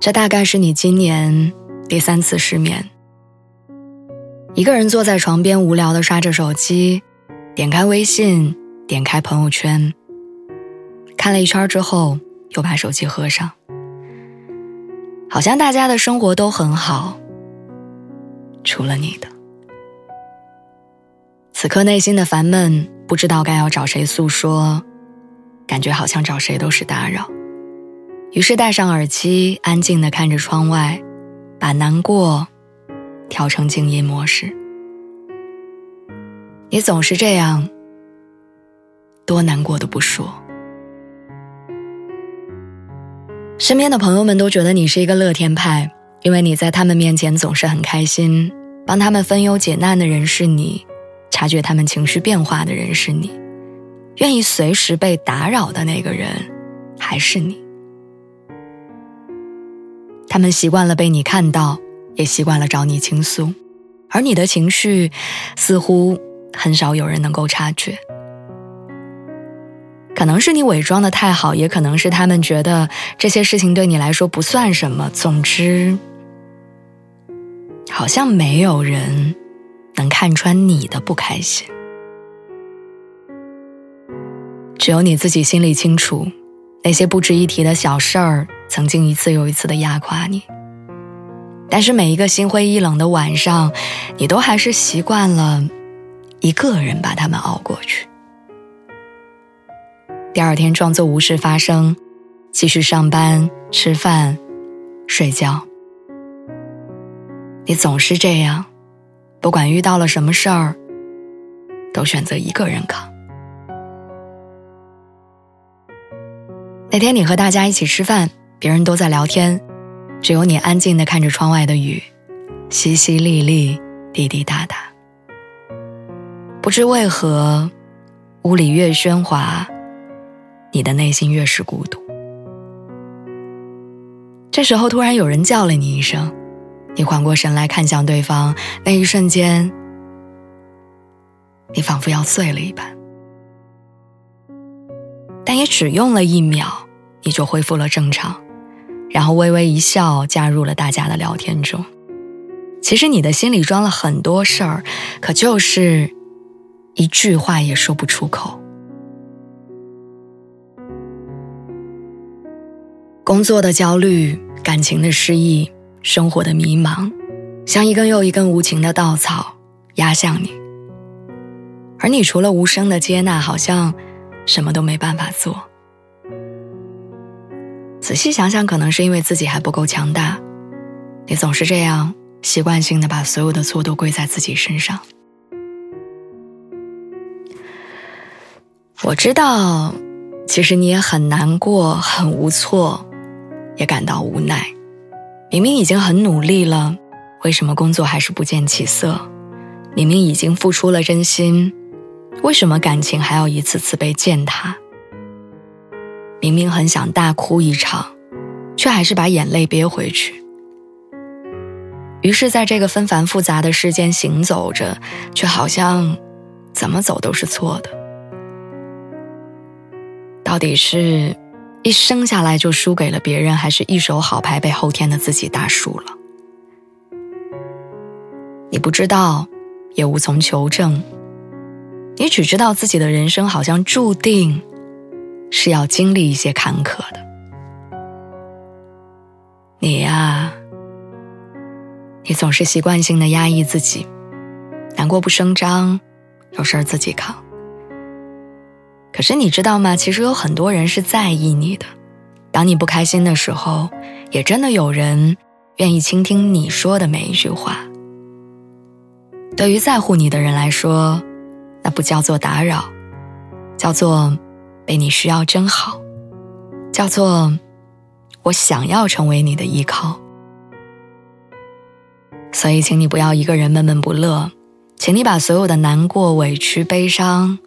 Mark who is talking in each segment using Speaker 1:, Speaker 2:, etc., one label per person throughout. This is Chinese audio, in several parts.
Speaker 1: 这大概是你今年第三次失眠。一个人坐在床边，无聊的刷着手机，点开微信，点开朋友圈，看了一圈之后，又把手机合上。好像大家的生活都很好，除了你的。此刻内心的烦闷，不知道该要找谁诉说，感觉好像找谁都是打扰。于是戴上耳机，安静的看着窗外，把难过调成静音模式。你总是这样，多难过都不说。身边的朋友们都觉得你是一个乐天派，因为你在他们面前总是很开心，帮他们分忧解难的人是你，察觉他们情绪变化的人是你，愿意随时被打扰的那个人还是你。他们习惯了被你看到，也习惯了找你倾诉，而你的情绪似乎很少有人能够察觉。可能是你伪装的太好，也可能是他们觉得这些事情对你来说不算什么。总之，好像没有人能看穿你的不开心，只有你自己心里清楚，那些不值一提的小事儿。曾经一次又一次的压垮你，但是每一个心灰意冷的晚上，你都还是习惯了一个人把他们熬过去。第二天装作无事发生，继续上班、吃饭、睡觉。你总是这样，不管遇到了什么事儿，都选择一个人扛。那天你和大家一起吃饭。别人都在聊天，只有你安静的看着窗外的雨，淅淅沥沥，滴滴答答。不知为何，屋里越喧哗，你的内心越是孤独。这时候，突然有人叫了你一声，你缓过神来看向对方，那一瞬间，你仿佛要碎了一般，也只用了一秒，你就恢复了正常。然后微微一笑，加入了大家的聊天中。其实你的心里装了很多事儿，可就是一句话也说不出口。工作的焦虑，感情的失意，生活的迷茫，像一根又一根无情的稻草压向你。而你除了无声的接纳，好像什么都没办法做。仔细想想，可能是因为自己还不够强大，你总是这样习惯性的把所有的错都归在自己身上。我知道，其实你也很难过、很无措，也感到无奈。明明已经很努力了，为什么工作还是不见起色？明明已经付出了真心，为什么感情还要一次次被践踏？明明很想大哭一场，却还是把眼泪憋回去。于是，在这个纷繁复杂的世间行走着，却好像怎么走都是错的。到底是一生下来就输给了别人，还是一手好牌被后天的自己打输了？你不知道，也无从求证。你只知道自己的人生好像注定。是要经历一些坎坷的。你呀，你总是习惯性的压抑自己，难过不声张，有事儿自己扛。可是你知道吗？其实有很多人是在意你的。当你不开心的时候，也真的有人愿意倾听你说的每一句话。对于在乎你的人来说，那不叫做打扰，叫做。被你需要真好，叫做“我想要成为你的依靠”。所以，请你不要一个人闷闷不乐，请你把所有的难过、委屈、悲伤，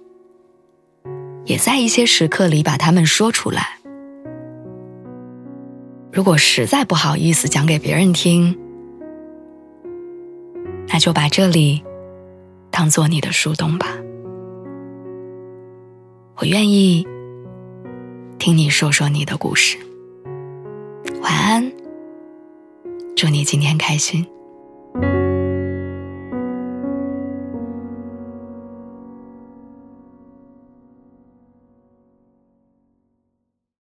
Speaker 1: 也在一些时刻里把它们说出来。如果实在不好意思讲给别人听，那就把这里当做你的树洞吧。我愿意听你说说你的故事。晚安，祝你今天开心。